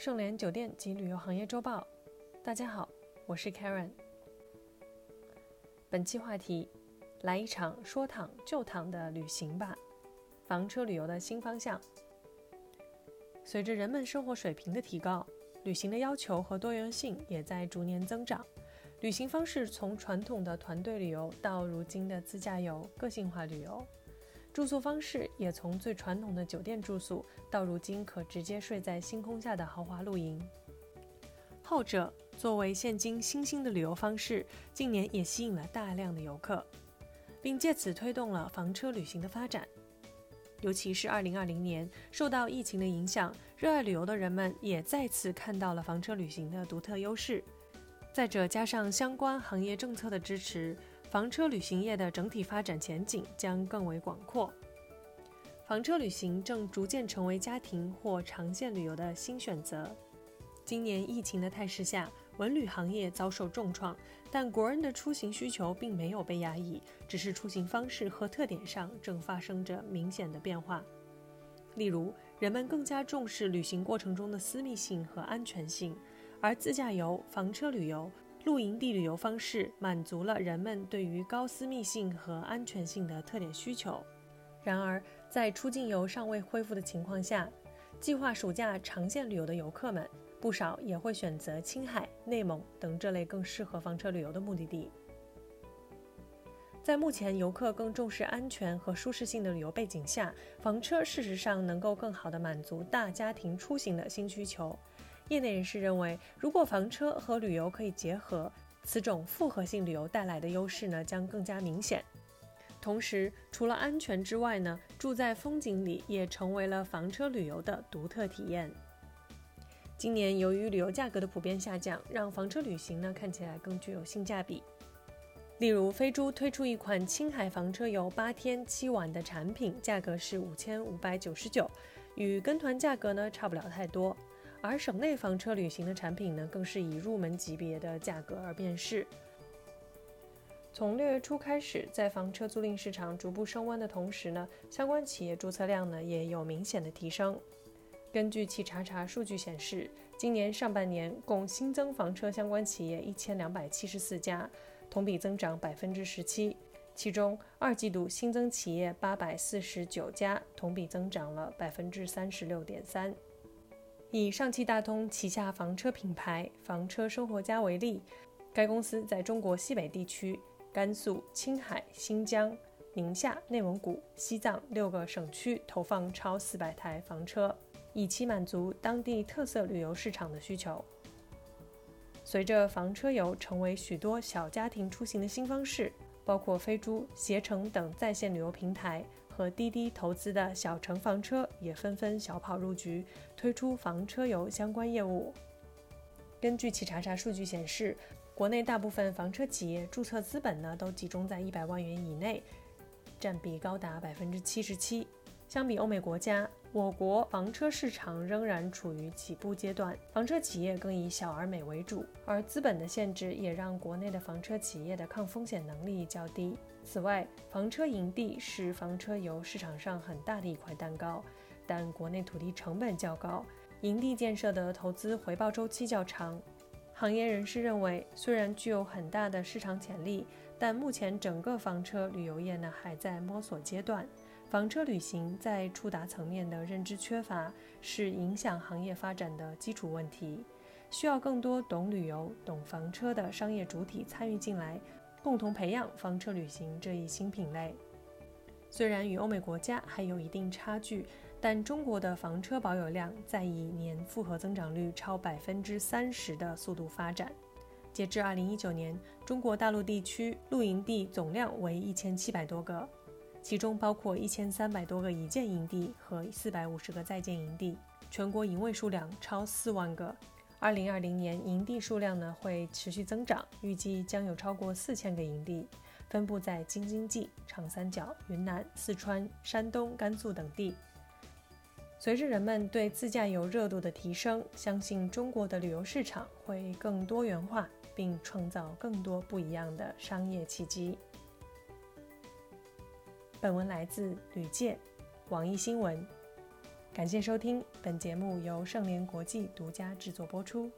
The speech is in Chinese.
盛联酒店及旅游行业周报，大家好，我是 Karen。本期话题：来一场说躺就躺的旅行吧，房车旅游的新方向。随着人们生活水平的提高，旅行的要求和多元性也在逐年增长。旅行方式从传统的团队旅游到如今的自驾游、个性化旅游。住宿方式也从最传统的酒店住宿，到如今可直接睡在星空下的豪华露营。后者作为现今新兴的旅游方式，近年也吸引了大量的游客，并借此推动了房车旅行的发展。尤其是2020年，受到疫情的影响，热爱旅游的人们也再次看到了房车旅行的独特优势。再者，加上相关行业政策的支持。房车旅行业的整体发展前景将更为广阔。房车旅行正逐渐成为家庭或长线旅游的新选择。今年疫情的态势下，文旅行业遭受重创，但国人的出行需求并没有被压抑，只是出行方式和特点上正发生着明显的变化。例如，人们更加重视旅行过程中的私密性和安全性，而自驾游、房车旅游。露营地旅游方式满足了人们对于高私密性和安全性的特点需求。然而，在出境游尚未恢复的情况下，计划暑假长线旅游的游客们不少也会选择青海、内蒙等这类更适合房车旅游的目的地。在目前游客更重视安全和舒适性的旅游背景下，房车事实上能够更好地满足大家庭出行的新需求。业内人士认为，如果房车和旅游可以结合，此种复合性旅游带来的优势呢将更加明显。同时，除了安全之外呢，住在风景里也成为了房车旅游的独特体验。今年由于旅游价格的普遍下降，让房车旅行呢看起来更具有性价比。例如，飞猪推出一款青海房车游八天七晚的产品，价格是五千五百九十九，与跟团价格呢差不了太多。而省内房车旅行的产品呢，更是以入门级别的价格而辨识。从六月初开始，在房车租赁市场逐步升温的同时呢，相关企业注册量呢也有明显的提升。根据企查查数据显示，今年上半年共新增房车相关企业一千两百七十四家，同比增长百分之十七。其中二季度新增企业八百四十九家，同比增长了百分之三十六点三。以上汽大通旗下房车品牌房车生活家为例，该公司在中国西北地区、甘肃、青海、新疆、宁夏、内蒙古、西藏六个省区投放超四百台房车，以期满足当地特色旅游市场的需求。随着房车游成为许多小家庭出行的新方式，包括飞猪、携程等在线旅游平台。和滴滴投资的小城房车也纷纷小跑入局，推出房车游相关业务。根据企查查数据显示，国内大部分房车企业注册资本呢都集中在一百万元以内，占比高达百分之七十七。相比欧美国家，我国房车市场仍然处于起步阶段，房车企业更以小而美为主，而资本的限制也让国内的房车企业的抗风险能力较低。此外，房车营地是房车游市场上很大的一块蛋糕，但国内土地成本较高，营地建设的投资回报周期较长。行业人士认为，虽然具有很大的市场潜力，但目前整个房车旅游业呢还在摸索阶段。房车旅行在触达层面的认知缺乏，是影响行业发展的基础问题，需要更多懂旅游、懂房车的商业主体参与进来，共同培养房车旅行这一新品类。虽然与欧美国家还有一定差距，但中国的房车保有量在以年复合增长率超百分之三十的速度发展。截至二零一九年，中国大陆地区露营地总量为一千七百多个。其中包括一千三百多个已建营地和四百五十个在建营地，全国营位数量超四万个。二零二零年营地数量呢会持续增长，预计将有超过四千个营地，分布在京津冀、长三角、云南、四川、山东、甘肃等地。随着人们对自驾游热度的提升，相信中国的旅游市场会更多元化，并创造更多不一样的商业契机。本文来自吕健，网易新闻。感谢收听，本节目由盛联国际独家制作播出。